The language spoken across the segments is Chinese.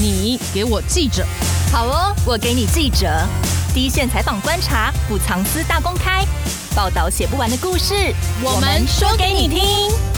你给我记者，好哦，我给你记者，第一线采访观察，不藏私大公开，报道写不完的故事，我们说给你听。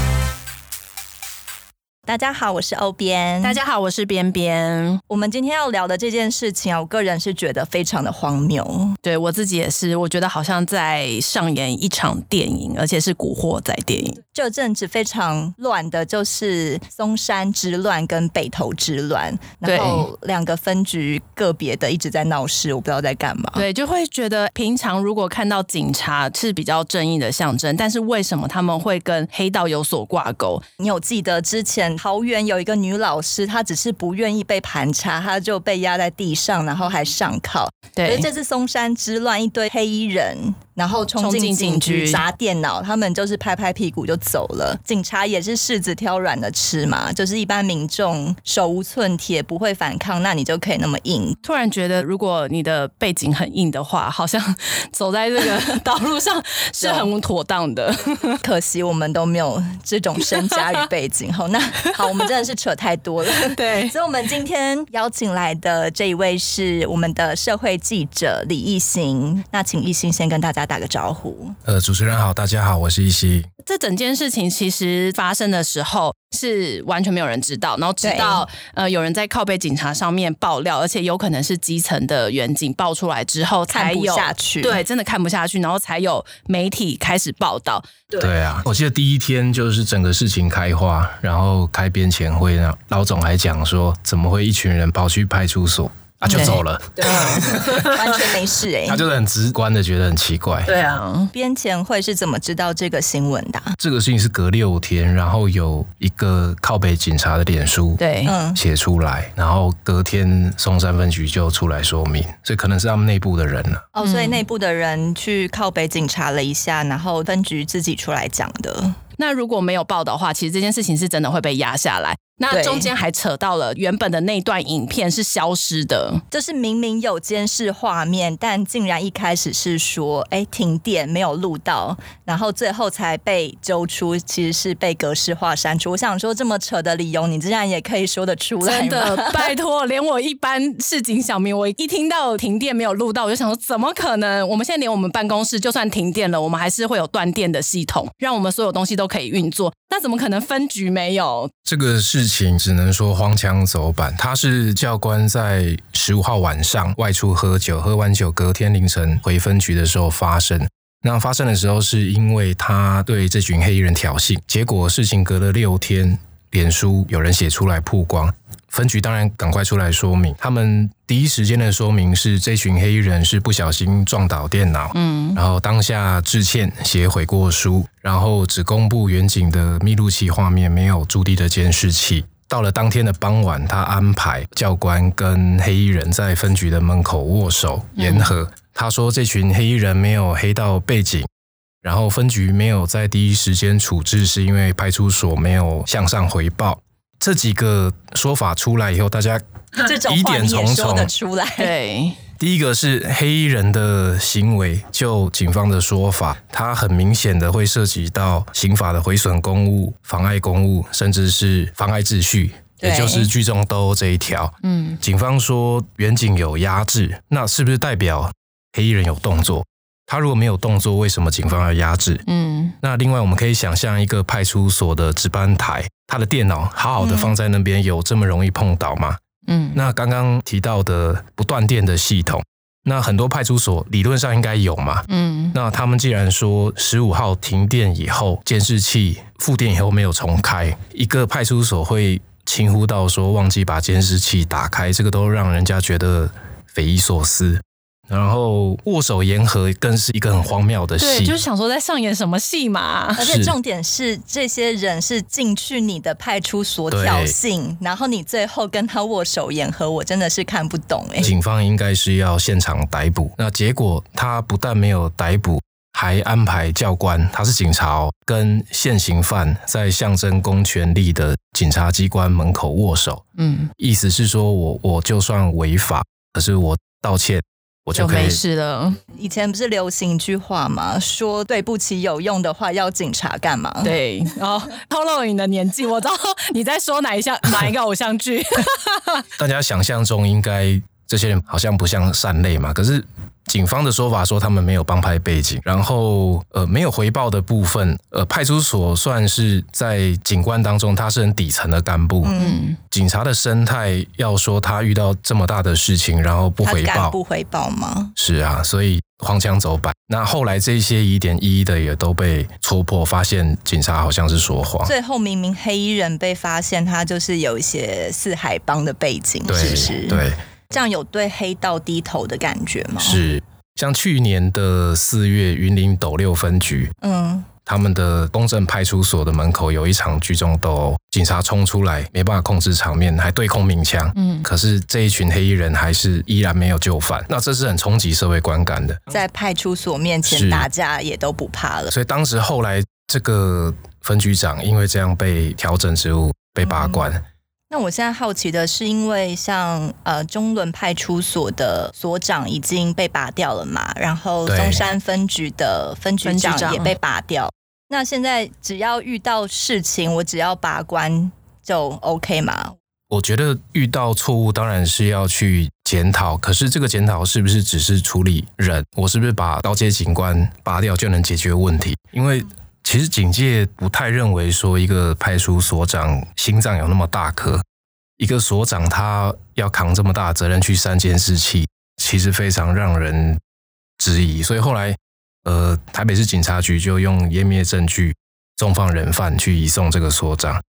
大家好，我是欧边。大家好，我是边边。我们今天要聊的这件事情啊，我个人是觉得非常的荒谬。对，我自己也是，我觉得好像在上演一场电影，而且是古惑仔电影。这阵子非常乱的，就是松山之乱跟北投之乱，然后两个分局个别的一直在闹事，我不知道在干嘛。对，就会觉得平常如果看到警察是比较正义的象征，但是为什么他们会跟黑道有所挂钩？你有记得之前？桃园有一个女老师，她只是不愿意被盘查，她就被压在地上，然后还上铐。对，而这次松山之乱，一堆黑衣人。然后冲进警局砸电脑，他们就是拍拍屁股就走了。警察也是柿子挑软的吃嘛，就是一般民众手无寸铁不会反抗，那你就可以那么硬。突然觉得，如果你的背景很硬的话，好像走在这个道路上 是很妥当的。可惜我们都没有这种身家与背景。好，那 好，我们真的是扯太多了。对，所以我们今天邀请来的这一位是我们的社会记者李艺兴。那请艺兴先跟大家。打个招呼。呃，主持人好，大家好，我是亦欣。这整件事情其实发生的时候是完全没有人知道，然后直到呃有人在靠北警察上面爆料，而且有可能是基层的远警爆出来之后才有，看不下去，对，真的看不下去，然后才有媒体开始报道。对，对啊，我记得第一天就是整个事情开花，然后开编前会，老总还讲说，怎么会一群人跑去派出所？啊，就走了，对，对 完全没事哎、欸。他就是很直观的觉得很奇怪。对啊，编前会是怎么知道这个新闻的？这个事情是隔六天，然后有一个靠北警察的脸书对，嗯，写出来，然后隔天松山分局就出来说明，所以可能是他们内部的人了。哦，所以内部的人去靠北警察了一下，然后分局自己出来讲的。那如果没有报道的话，其实这件事情是真的会被压下来。那中间还扯到了原本的那段影片是消失的，就是明明有监视画面，但竟然一开始是说，哎、欸，停电没有录到，然后最后才被揪出，其实是被格式化删除。我想说，这么扯的理由，你竟然也可以说得出来？真的，拜托，连我一般市井小民，我一听到停电没有录到，我就想说，怎么可能？我们现在连我们办公室就算停电了，我们还是会有断电的系统，让我们所有东西都可以运作。那怎么可能分局没有？这个是。事情只能说荒腔走板。他是教官在十五号晚上外出喝酒，喝完酒隔天凌晨回分局的时候发生。那发生的时候是因为他对这群黑衣人挑衅，结果事情隔了六天，脸书有人写出来曝光。分局当然赶快出来说明，他们第一时间的说明是这群黑衣人是不小心撞倒电脑，嗯，然后当下致歉写悔过书，然后只公布远景的密录器画面，没有驻地的监视器。到了当天的傍晚，他安排教官跟黑衣人在分局的门口握手言和。嗯、他说这群黑衣人没有黑道背景，然后分局没有在第一时间处置，是因为派出所没有向上回报。这几个说法出来以后，大家疑点重重。出来，对，第一个是黑衣人的行为，就警方的说法，他很明显的会涉及到刑法的毁损公务、妨碍公务，甚至是妨碍秩序，也就是聚众斗殴这一条。嗯，警方说远景有压制，那是不是代表黑衣人有动作？他如果没有动作，为什么警方要压制？嗯，那另外我们可以想象一个派出所的值班台，他的电脑好好的放在那边，有这么容易碰倒吗？嗯，那刚刚提到的不断电的系统，那很多派出所理论上应该有嘛？嗯，那他们既然说十五号停电以后，监视器复电以后没有重开，一个派出所会轻忽到说忘记把监视器打开，这个都让人家觉得匪夷所思。然后握手言和更是一个很荒谬的戏，对，就是想说在上演什么戏嘛。而且重点是，这些人是进去你的派出所挑衅，然后你最后跟他握手言和，我真的是看不懂哎。警方应该是要现场逮捕，那结果他不但没有逮捕，还安排教官，他是警察哦，跟现行犯在象征公权力的警察机关门口握手。嗯，意思是说我我就算违法，可是我道歉。我就没事了。以前不是流行一句话吗？说对不起有用的话要警察干嘛？对，然后透露你的年纪，我知道你在说哪一项哪一个偶像剧。大家想象中应该这些人好像不像善类嘛，可是。警方的说法说他们没有帮派背景，然后呃没有回报的部分，呃派出所算是在警官当中他是很底层的干部，嗯，警察的生态要说他遇到这么大的事情，然后不回报，不回报吗？是啊，所以荒腔走板。那后来这些疑点一一的也都被戳破，发现警察好像是说谎。最后明明黑衣人被发现，他就是有一些四海帮的背景，对是不是？对。这样有对黑道低头的感觉吗？是，像去年的四月，云林斗六分局，嗯，他们的公正派出所的门口有一场聚众斗殴，警察冲出来没办法控制场面，还对空鸣枪，嗯，可是这一群黑衣人还是依然没有就范，那这是很冲击社会观感的，在派出所面前打架也都不怕了，所以当时后来这个分局长因为这样被调整职务，被罢官。嗯那我现在好奇的是，因为像呃中仑派出所的所长已经被拔掉了嘛，然后松山分局的分局长也被拔掉。那现在只要遇到事情，我只要拔关就 OK 吗？我觉得遇到错误当然是要去检讨，可是这个检讨是不是只是处理人？我是不是把高阶警官拔掉就能解决问题？因为其实警界不太认为说一个派出所长心脏有那么大颗，一个所长他要扛这么大责任去三监视器，其实非常让人质疑。所以后来，呃，台北市警察局就用湮灭证据、重放人犯去移送这个所长。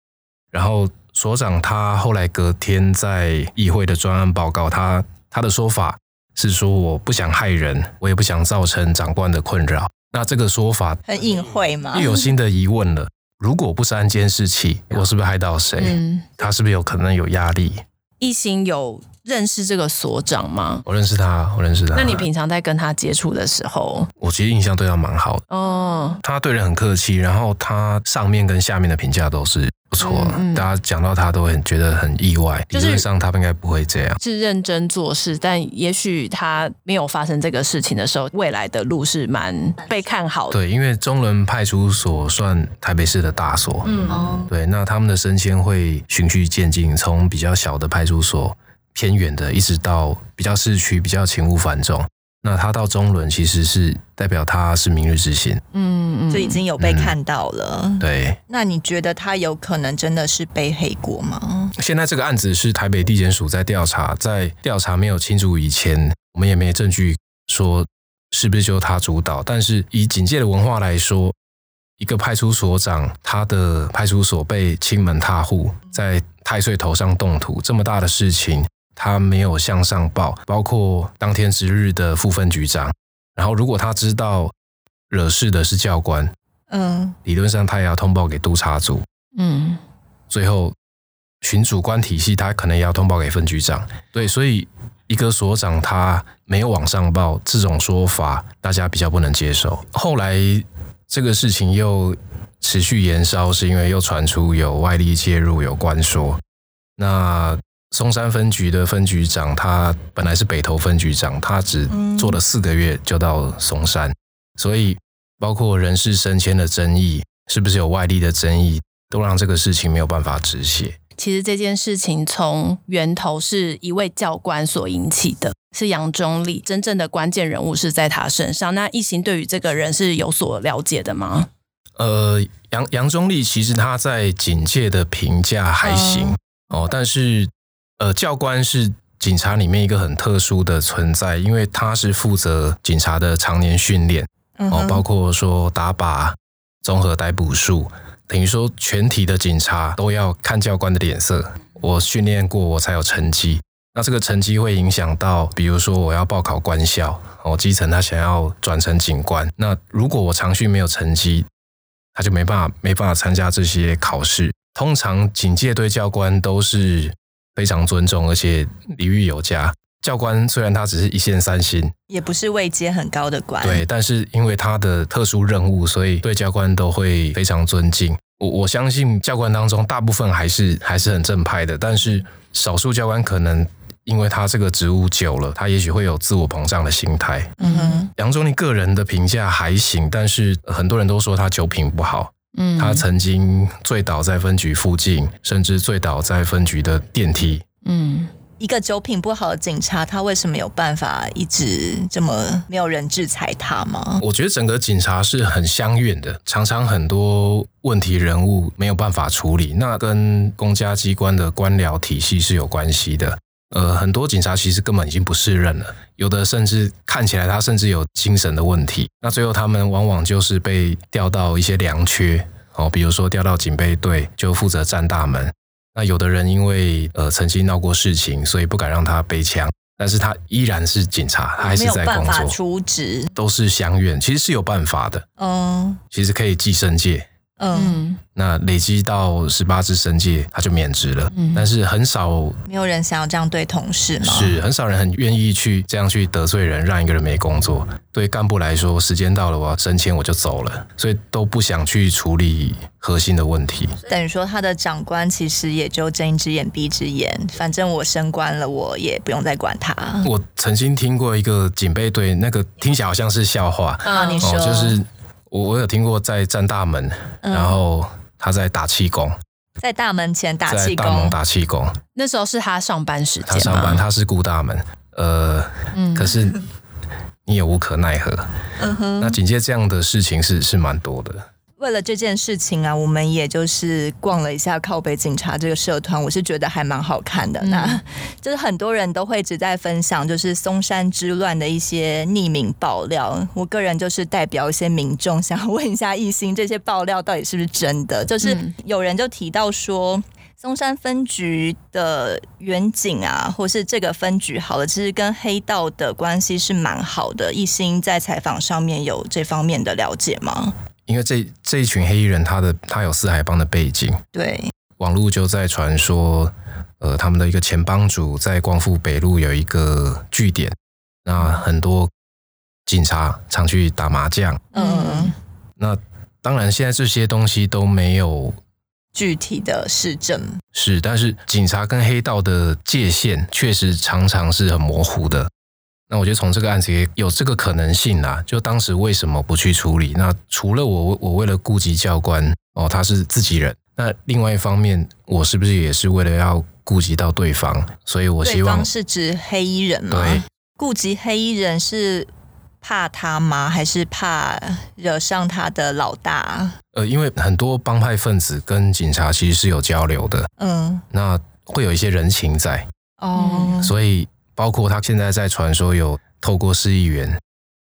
然后所长他后来隔天在议会的专案报告，他他的说法是说，我不想害人，我也不想造成长官的困扰。那这个说法很隐晦吗？又有新的疑问了。如果不是安监视器，我是不是害到谁？嗯，他是不是有可能有压力？一心有认识这个所长吗？我认识他，我认识他。那你平常在跟他接触的时候，我其实印象对他蛮好的。哦，他对人很客气，然后他上面跟下面的评价都是。不错，嗯嗯、大家讲到他都很觉得很意外。就是、理论上他应该不会这样，是认真做事，但也许他没有发生这个事情的时候，未来的路是蛮被看好的。对，因为中仑派出所算台北市的大所，嗯，对，那他们的升迁会循序渐进，从比较小的派出所偏远的，一直到比较市区，比较勤务繁重。那他到中轮其实是代表他是明日之星，嗯嗯，就已经有被看到了。嗯、对，那你觉得他有可能真的是背黑锅吗？现在这个案子是台北地检署在调查，在调查没有清楚以前，我们也没证据说是不是就他主导。但是以警界的文化来说，一个派出所长他的派出所被侵门踏户，在太岁头上动土，这么大的事情。他没有向上报，包括当天值日的副分局长。然后，如果他知道惹事的是教官，嗯，理论上他也要通报给督察组，嗯，最后巡主观体系，他可能也要通报给分局长。对，所以一个所长他没有往上报，这种说法大家比较不能接受。后来这个事情又持续延烧，是因为又传出有外力介入，有关说那。松山分局的分局长，他本来是北投分局长，他只做了四个月就到松山，所以包括人事升迁的争议，是不是有外力的争议，都让这个事情没有办法止血。其实这件事情从源头是一位教官所引起的，是杨忠立，真正的关键人物是在他身上。那一行对于这个人是有所了解的吗？呃，杨杨忠立其实他在警界的评价还行、嗯、哦，但是。呃，教官是警察里面一个很特殊的存在，因为他是负责警察的常年训练，哦，包括说打靶、综合逮捕术，等于说全体的警察都要看教官的脸色。我训练过，我才有成绩。那这个成绩会影响到，比如说我要报考官校，哦，基层他想要转成警官，那如果我长训没有成绩，他就没办法没办法参加这些考试。通常警戒队教官都是。非常尊重，而且礼遇有加。教官虽然他只是一线三星，也不是位阶很高的官，对，但是因为他的特殊任务，所以对教官都会非常尊敬。我我相信教官当中大部分还是还是很正派的，但是少数教官可能因为他这个职务久了，他也许会有自我膨胀的心态。嗯哼，杨宗澧个人的评价还行，但是很多人都说他酒品不好。嗯，他曾经醉倒在分局附近，甚至醉倒在分局的电梯。嗯。一个酒品不好的警察，他为什么有办法一直这么没有人制裁他吗？我觉得整个警察是很相怨的，常常很多问题人物没有办法处理，那跟公家机关的官僚体系是有关系的。呃，很多警察其实根本已经不适任了，有的甚至看起来他甚至有精神的问题。那最后他们往往就是被调到一些良缺哦，比如说调到警备队，就负责站大门。那有的人因为呃曾经闹过事情，所以不敢让他背枪，但是他依然是警察，他还是在工作。没有办法出职，都是乡愿，其实是有办法的。嗯，其实可以记申诫。嗯，那累积到十八支申诫，他就免职了。嗯，但是很少，没有人想要这样对同事吗？是很少人很愿意去这样去得罪人，让一个人没工作。对干部来说，时间到了，我要升迁，我就走了，所以都不想去处理核心的问题。等于说，他的长官其实也就睁一只眼闭一只眼，反正我升官了，我也不用再管他。我曾经听过一个警备队，那个听起来好像是笑话啊，你说就是。我我有听过在站大门，嗯、然后他在打气功，在大门前打气功，在大门打气功。那时候是他上班时间，他上班，他是顾大门，呃，嗯、可是你也无可奈何。嗯哼，那紧接这样的事情是是蛮多的。为了这件事情啊，我们也就是逛了一下靠北警察这个社团，我是觉得还蛮好看的。嗯、那就是很多人都会一直在分享，就是松山之乱的一些匿名爆料。我个人就是代表一些民众，想问一下艺兴，这些爆料到底是不是真的？就是有人就提到说，松山分局的远景啊，或是这个分局好了，其实跟黑道的关系是蛮好的。一心在采访上面有这方面的了解吗？因为这这一群黑衣人，他的他有四海帮的背景，对，网络就在传说，呃，他们的一个前帮主在光复北路有一个据点，那很多警察常去打麻将，嗯，那当然现在这些东西都没有具体的实证，是，但是警察跟黑道的界限确实常常是很模糊的。那我觉得从这个案子也有这个可能性啦。就当时为什么不去处理？那除了我，我为了顾及教官哦，他是自己人。那另外一方面，我是不是也是为了要顾及到对方？所以我希望是指黑衣人吗？对，顾及黑衣人是怕他吗？还是怕惹上他的老大？呃，因为很多帮派分子跟警察其实是有交流的，嗯，那会有一些人情在哦，所以。包括他现在在传说有透过市议员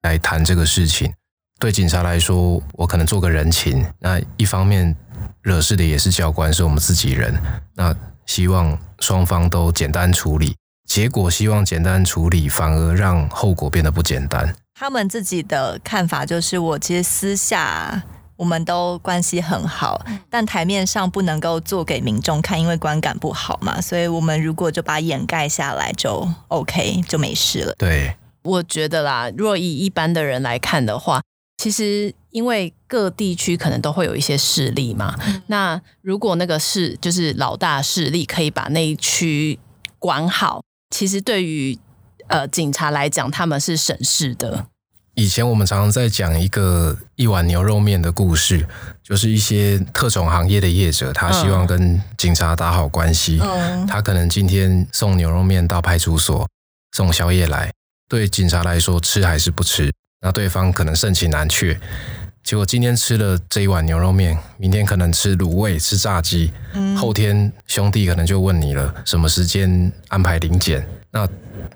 来谈这个事情，对警察来说，我可能做个人情。那一方面惹事的也是教官，是我们自己人。那希望双方都简单处理，结果希望简单处理，反而让后果变得不简单。他们自己的看法就是，我其实私下。我们都关系很好，但台面上不能够做给民众看，因为观感不好嘛。所以，我们如果就把掩盖下来，就 OK，就没事了。对，我觉得啦，若以一般的人来看的话，其实因为各地区可能都会有一些势力嘛。那如果那个势就是老大势力可以把那一区管好，其实对于呃警察来讲，他们是省事的。以前我们常常在讲一个一碗牛肉面的故事，就是一些特种行业的业者，他希望跟警察打好关系。嗯，他可能今天送牛肉面到派出所，送宵夜来，对警察来说吃还是不吃？那对方可能盛情难却。结果今天吃了这一碗牛肉面，明天可能吃卤味、吃炸鸡，后天兄弟可能就问你了，什么时间安排临检？那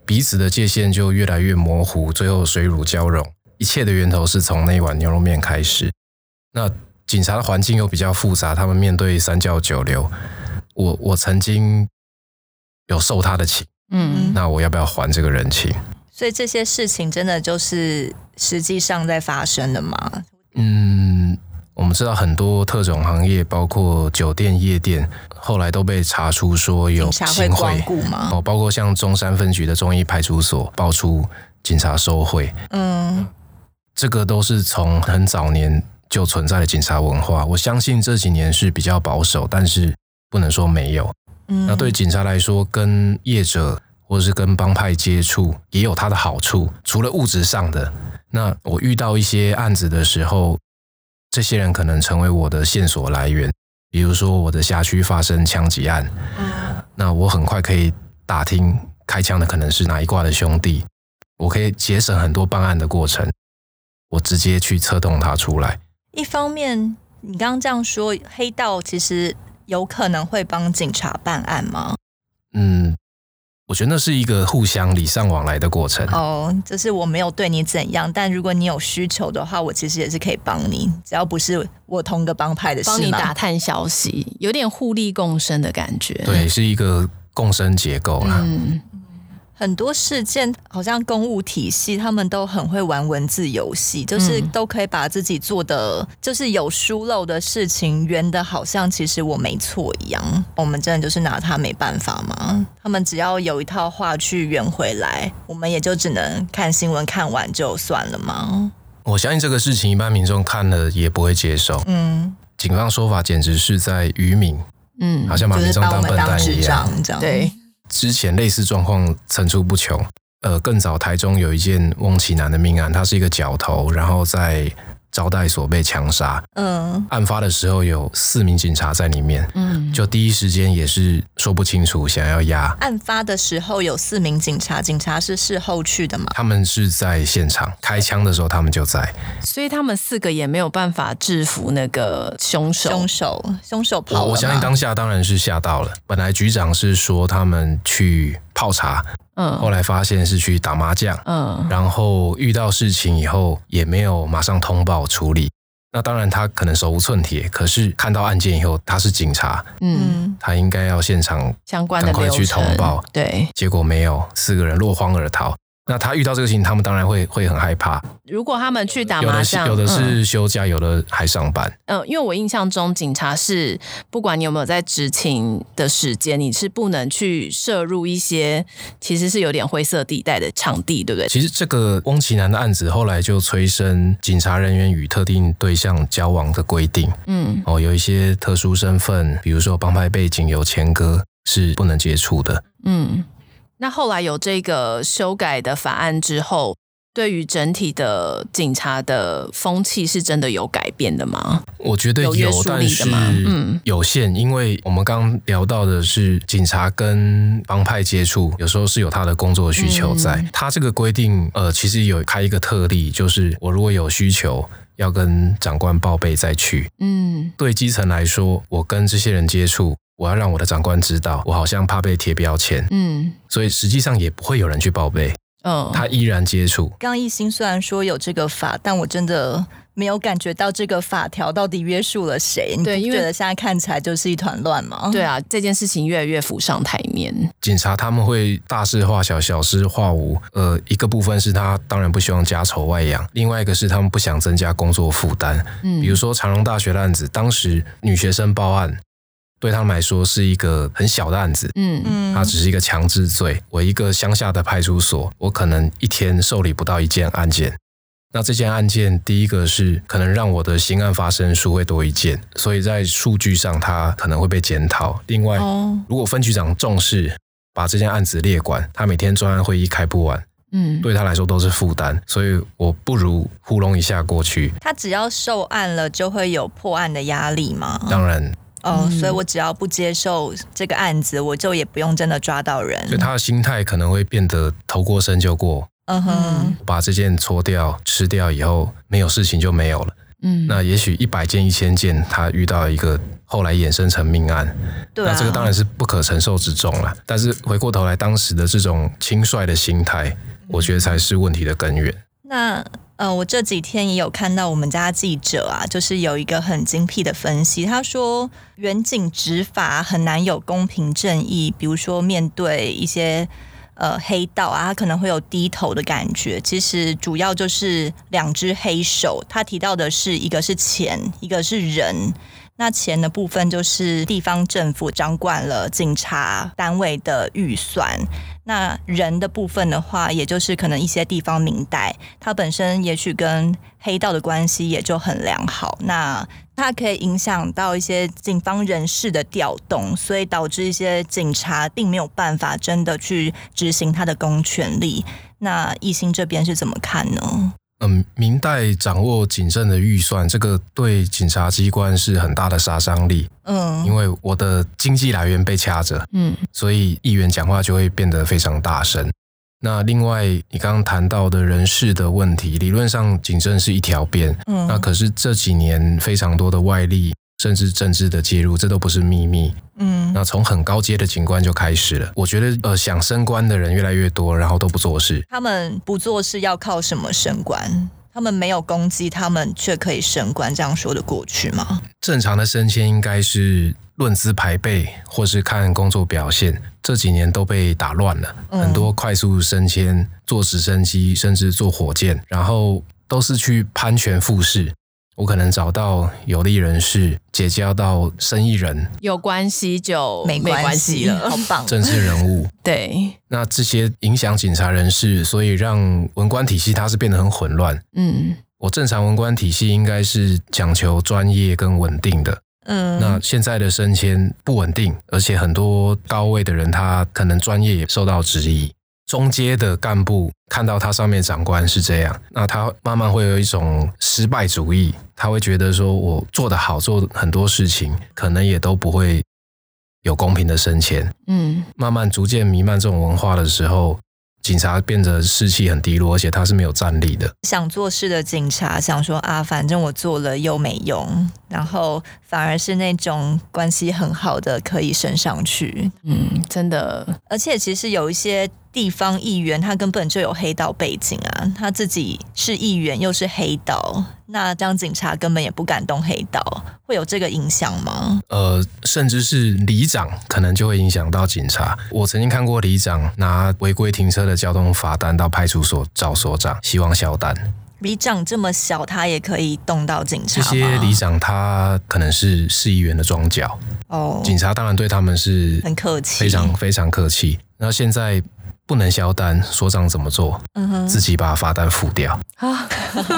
彼此的界限就越来越模糊，最后水乳交融。一切的源头是从那一碗牛肉面开始。那警察的环境又比较复杂，他们面对三教九流。我我曾经有受他的情，嗯，那我要不要还这个人情？所以这些事情真的就是实际上在发生的吗？嗯。我们知道很多特种行业，包括酒店、夜店，后来都被查出说有行贿哦，包括像中山分局的中医派出所爆出警察收贿，嗯，这个都是从很早年就存在的警察文化。我相信这几年是比较保守，但是不能说没有。嗯，那对警察来说，跟业者或者是跟帮派接触，也有它的好处。除了物质上的，那我遇到一些案子的时候，这些人可能成为我的线索来源。比如说，我的辖区发生枪击案，那我很快可以打听开枪的可能是哪一挂的兄弟，我可以节省很多办案的过程，我直接去策动他出来。一方面，你刚刚这样说，黑道其实有可能会帮警察办案吗？嗯。我觉得那是一个互相礼尚往来的过程。哦，就是我没有对你怎样，但如果你有需求的话，我其实也是可以帮你，只要不是我同个帮派的事，帮你打探消息，有点互利共生的感觉。对，是一个共生结构啦。嗯。很多事件好像公务体系，他们都很会玩文字游戏，就是都可以把自己做的就是有疏漏的事情圆的，好像其实我没错一样。我们真的就是拿他没办法吗？他们只要有一套话去圆回来，我们也就只能看新闻看完就算了吗？我相信这个事情一般民众看了也不会接受。嗯，警方说法简直是在愚民，嗯，好像把民众当笨蛋一样，这样对。之前类似状况层出不穷，呃，更早台中有一件翁启南的命案，他是一个角头，然后在。招待所被枪杀，嗯，案发的时候有四名警察在里面，嗯，就第一时间也是说不清楚，想要压。案发的时候有四名警察，警察是事后去的吗？他们是在现场开枪的时候，他们就在，所以他们四个也没有办法制服那个凶手。凶手，凶手跑了。我相信当下当然是吓到了。本来局长是说他们去泡茶。嗯，后来发现是去打麻将，嗯，然后遇到事情以后也没有马上通报处理。那当然他可能手无寸铁，可是看到案件以后他是警察，嗯，他应该要现场相关的赶快去通报，对，结果没有，四个人落荒而逃。那他遇到这个事情，他们当然会会很害怕。如果他们去打麻将，有的是休假，嗯、有的还上班。嗯，因为我印象中，警察是不管你有没有在执勤的时间，你是不能去涉入一些其实是有点灰色地带的场地，对不对？其实这个翁奇南的案子后来就催生警察人员与特定对象交往的规定。嗯，哦，有一些特殊身份，比如说帮派背景、有前科，是不能接触的。嗯。那后来有这个修改的法案之后，对于整体的警察的风气是真的有改变的吗？我觉得有，有但是嗯有限，因为我们刚聊到的是警察跟帮派接触，有时候是有他的工作需求在。嗯、他这个规定，呃，其实有开一个特例，就是我如果有需求要跟长官报备再去。嗯，对基层来说，我跟这些人接触。我要让我的长官知道，我好像怕被贴标签，嗯，所以实际上也不会有人去报备，嗯，他依然接触。刚刚一心虽然说有这个法，但我真的没有感觉到这个法条到底约束了谁。对，你不觉得现在看起来就是一团乱吗？对啊，这件事情越来越浮上台面。警察他们会大事化小，小事化无。呃，一个部分是他当然不希望家丑外扬，另外一个是他们不想增加工作负担。嗯，比如说长隆大学的案子，当时女学生报案。对他们来说是一个很小的案子，嗯嗯，它只是一个强制罪。我一个乡下的派出所，我可能一天受理不到一件案件。那这件案件，第一个是可能让我的新案发生数会多一件，所以在数据上它可能会被检讨。另外，如果分局长重视，把这件案子列管，他每天专案会议开不完，嗯，对他来说都是负担。所以我不如糊弄一下过去。他只要受案了，就会有破案的压力吗？当然。哦，oh, 所以我只要不接受这个案子，我就也不用真的抓到人。所以他的心态可能会变得头过身就过。嗯哼、uh，huh. 把这件搓掉、吃掉以后，没有事情就没有了。嗯，那也许一百件、一千件，他遇到一个后来衍生成命案，对啊、那这个当然是不可承受之重了。但是回过头来，当时的这种轻率的心态，我觉得才是问题的根源。那。呃，我这几天也有看到我们家记者啊，就是有一个很精辟的分析。他说，远景执法很难有公平正义，比如说面对一些呃黑道啊，他可能会有低头的感觉。其实主要就是两只黑手。他提到的是一个是钱，一个是人。那钱的部分就是地方政府掌管了警察单位的预算。那人的部分的话，也就是可能一些地方民代，它本身也许跟黑道的关系也就很良好，那它可以影响到一些警方人事的调动，所以导致一些警察并没有办法真的去执行他的公权力。那艺兴这边是怎么看呢？嗯，明代掌握警政的预算，这个对警察机关是很大的杀伤力。嗯，因为我的经济来源被掐着，嗯，所以议员讲话就会变得非常大声。那另外，你刚刚谈到的人事的问题，理论上警政是一条边，嗯，那可是这几年非常多的外力。甚至政治的介入，这都不是秘密。嗯，那从很高阶的警官就开始了。我觉得，呃，想升官的人越来越多，然后都不做事。他们不做事要靠什么升官？他们没有攻击，他们却可以升官，这样说得过去吗？正常的升迁应该是论资排辈，或是看工作表现。这几年都被打乱了，嗯，很多快速升迁，坐直升机，甚至坐火箭，然后都是去攀权附势。我可能找到有利人士，结交到生意人，有关系就没关系了，好棒！正式人物，对，那这些影响警察人士，所以让文官体系它是变得很混乱。嗯，我正常文官体系应该是讲求专业跟稳定的。嗯，那现在的升迁不稳定，而且很多高位的人他可能专业也受到质疑。中阶的干部看到他上面长官是这样，那他慢慢会有一种失败主义，他会觉得说，我做得好，做很多事情，可能也都不会有公平的升迁。嗯，慢慢逐渐弥漫这种文化的时候，警察变得士气很低落，而且他是没有战力的。想做事的警察想说啊，反正我做了又没用，然后反而是那种关系很好的可以升上去。嗯，真的，而且其实有一些。地方议员他根本就有黑道背景啊，他自己是议员又是黑道，那这样警察根本也不敢动黑道，会有这个影响吗？呃，甚至是里长可能就会影响到警察。我曾经看过里长拿违规停车的交通罚单到派出所找所长，希望销单。里长这么小，他也可以动到警察？这些里长他可能是市议员的庄脚哦，警察当然对他们是很客气，非常非常客气。那现在。不能销单，所长怎么做？嗯哼，自己把罚单付掉啊！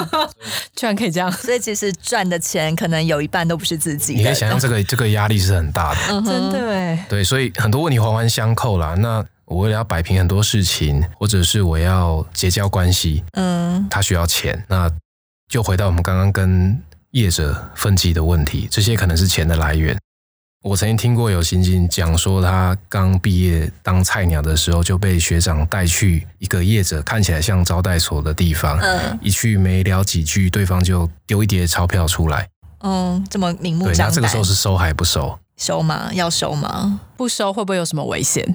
居然可以这样，所以其实赚的钱可能有一半都不是自己的。你可以想象这个 这个压力是很大的，嗯、真的哎。对，所以很多问题环环相扣啦。那我为了要摆平很多事情，或者是我要结交关系，嗯，他需要钱，那就回到我们刚刚跟业者分级的问题，这些可能是钱的来源。我曾经听过有刑警讲说，他刚毕业当菜鸟的时候就被学长带去一个业者看起来像招待所的地方，嗯，一去没聊几句，对方就丢一叠钞票出来，嗯，这么明目张胆。对，那这个时候是收还不收？收吗？要收吗？不收会不会有什么危险？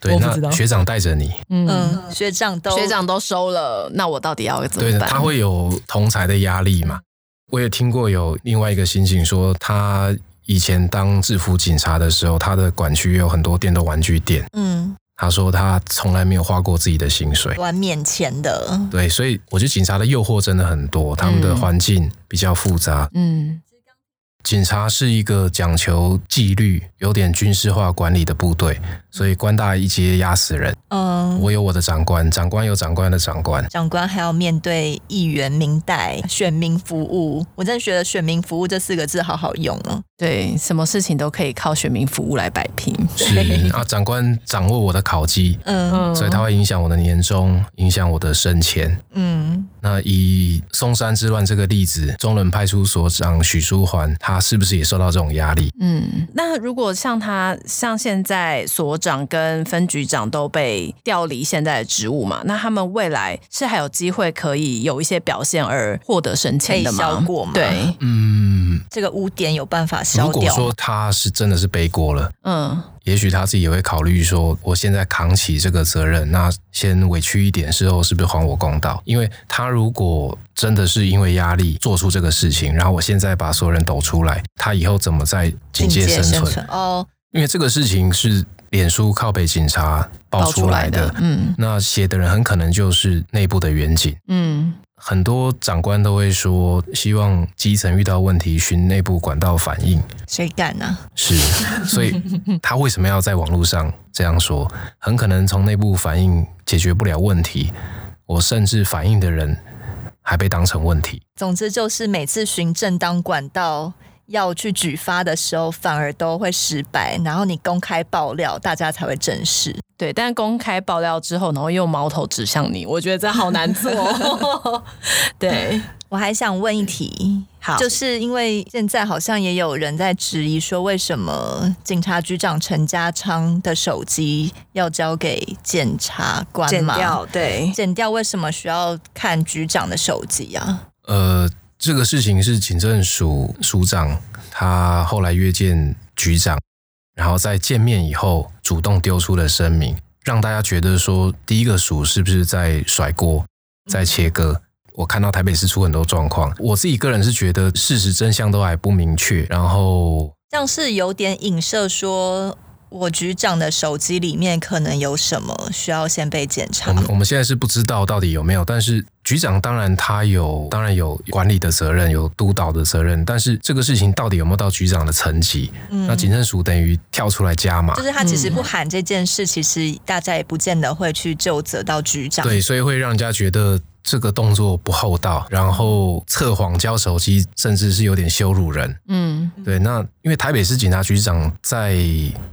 对，那学长带着你，嗯，学长都学长都收了，那我到底要怎么办？对，他会有同侪的压力嘛？我也听过有另外一个刑警说他。以前当制服警察的时候，他的管区有很多电动玩具店。嗯，他说他从来没有花过自己的薪水，玩免钱的。对，所以我觉得警察的诱惑真的很多，他们的环境比较复杂。嗯。警察是一个讲求纪律、有点军事化管理的部队，所以官大一阶压死人。嗯，我有我的长官，长官有长官的长官，长官还要面对议员、民代、选民服务。我真的觉得“选民服务”这四个字好好用哦。对，什么事情都可以靠选民服务来摆平。是啊，长官掌握我的考绩，嗯，所以他会影响我的年终，影响我的升迁。嗯，那以松山之乱这个例子，中仑派出所长许书桓，他。是不是也受到这种压力？嗯，那如果像他，像现在所长跟分局长都被调离现在的职务嘛，那他们未来是还有机会可以有一些表现而获得升迁的吗？过吗？对，嗯，这个污点有办法消掉。如果说他是真的是背锅了，嗯。也许他自己也会考虑说，我现在扛起这个责任，那先委屈一点，事后是不是还我公道？因为他如果真的是因为压力做出这个事情，然后我现在把所有人抖出来，他以后怎么在警界生存？哦，因为这个事情是脸书靠北警察爆出来的，嗯，那写的人很可能就是内部的员警，嗯。很多长官都会说，希望基层遇到问题寻内部管道反映。谁敢呢？是，所以他为什么要在网络上这样说？很可能从内部反映解决不了问题，我甚至反映的人还被当成问题。总之就是每次循正当管道要去举发的时候，反而都会失败。然后你公开爆料，大家才会正视。对，但公开爆料之后，然后又矛头指向你，我觉得这好难做。对，我还想问一题，好，就是因为现在好像也有人在质疑说，为什么警察局长陈家昌的手机要交给检察官嘛？检调，对，剪掉为什么需要看局长的手机啊？呃。这个事情是警政署署长，他后来约见局长，然后在见面以后主动丢出了声明，让大家觉得说，第一个数是不是在甩锅，在切割？我看到台北市出很多状况，我自己个人是觉得事实真相都还不明确，然后像是有点影射说。我局长的手机里面可能有什么需要先被检查？我们我们现在是不知道到底有没有，但是局长当然他有，当然有管理的责任，有督导的责任，但是这个事情到底有没有到局长的层级？嗯，那警政署等于跳出来加码，就是他其实不喊这件事，其实大家也不见得会去就责到局长。对，所以会让人家觉得。这个动作不厚道，然后测谎交手机，甚至是有点羞辱人。嗯，对。那因为台北市警察局长在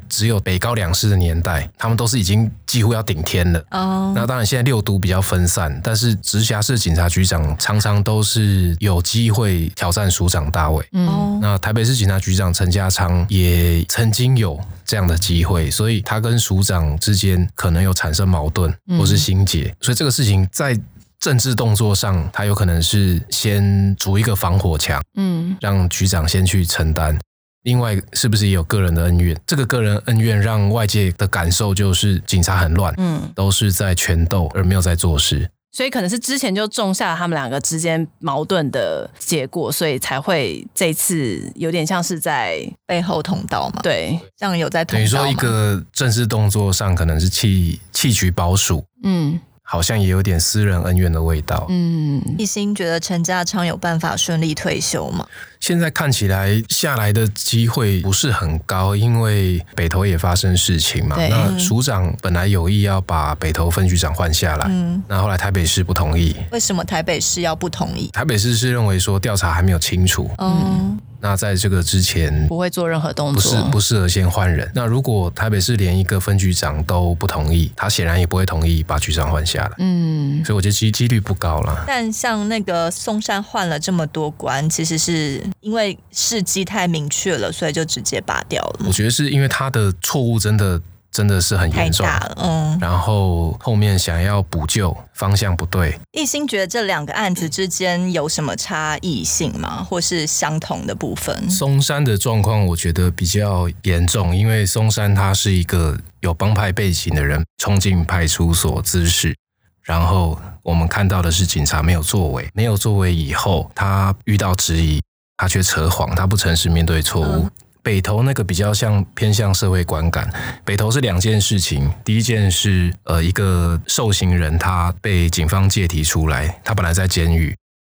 只有北高两市的年代，他们都是已经几乎要顶天了。哦。那当然现在六都比较分散，但是直辖市警察局长常常都是有机会挑战署长大位。嗯。那台北市警察局长陈家昌也曾经有这样的机会，所以他跟署长之间可能有产生矛盾或是心结，所以这个事情在。政治动作上，他有可能是先筑一个防火墙，嗯，让局长先去承担。另外，是不是也有个人的恩怨？这个个人恩怨让外界的感受就是警察很乱，嗯，都是在权斗而没有在做事。所以可能是之前就种下了他们两个之间矛盾的结果，所以才会这次有点像是在背后捅刀嘛。对，这样有在捅刀。等于说一个正式动作上可能是弃弃取保属，嗯。好像也有点私人恩怨的味道。嗯，一心觉得陈家昌有办法顺利退休吗？现在看起来下来的机会不是很高，因为北投也发生事情嘛。那署长本来有意要把北投分局长换下来，嗯，那后来台北市不同意。为什么台北市要不同意？台北市是认为说调查还没有清楚。嗯。那在这个之前不会做任何动作，不是不适合先换人。那如果台北市连一个分局长都不同意，他显然也不会同意把局长换下来。嗯，所以我觉得几几率不高啦。但像那个松山换了这么多官，其实是因为事迹太明确了，所以就直接拔掉了。我觉得是因为他的错误真的。真的是很严重，嗯，然后后面想要补救方向不对。一心觉得这两个案子之间有什么差异性吗？或是相同的部分？松山的状况我觉得比较严重，因为松山他是一个有帮派背景的人，冲进派出所滋事，然后我们看到的是警察没有作为，没有作为以后他遇到质疑，他却扯谎，他不诚实面对错误。嗯北投那个比较像偏向社会观感，北投是两件事情，第一件是呃一个受刑人他被警方借提出来，他本来在监狱，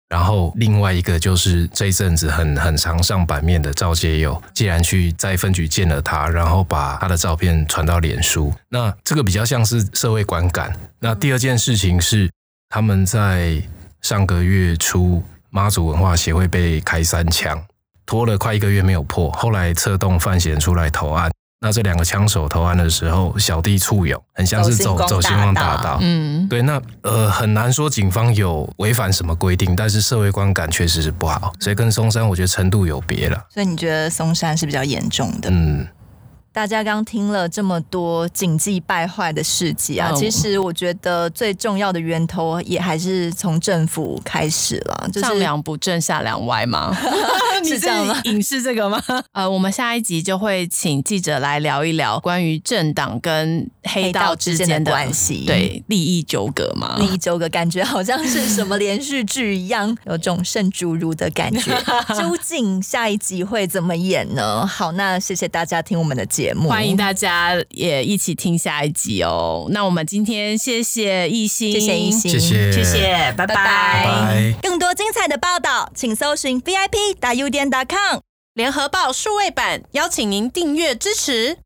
然后另外一个就是这一阵子很很常上版面的赵介佑，既然去在分局见了他，然后把他的照片传到脸书，那这个比较像是社会观感。那第二件事情是他们在上个月初妈祖文化协会被开三枪。拖了快一个月没有破，后来策动范闲出来投案。那这两个枪手投案的时候，小弟簇拥，很像是走走星光大道。嗯，对，那呃很难说警方有违反什么规定，但是社会观感确实是不好，所以跟松山我觉得程度有别了。所以你觉得松山是比较严重的？嗯。大家刚听了这么多经济败坏的事迹啊，其实我觉得最重要的源头也还是从政府开始了，就是上梁不正下梁歪吗？是这样吗？影视这个吗？呃，我们下一集就会请记者来聊一聊关于政党跟黑道之间的关系，对利益纠葛嘛？利益纠葛感觉好像是什么连续剧一样，有种圣主如的感觉。究竟下一集会怎么演呢？好，那谢谢大家听我们的节目，欢迎大家也一起听下一集哦。那我们今天谢谢艺兴，谢谢艺兴，谢谢，谢谢，拜拜。拜拜。更多精彩的报道，请搜寻 VIP 大 U 点 com 联合报数位版，邀请您订阅支持。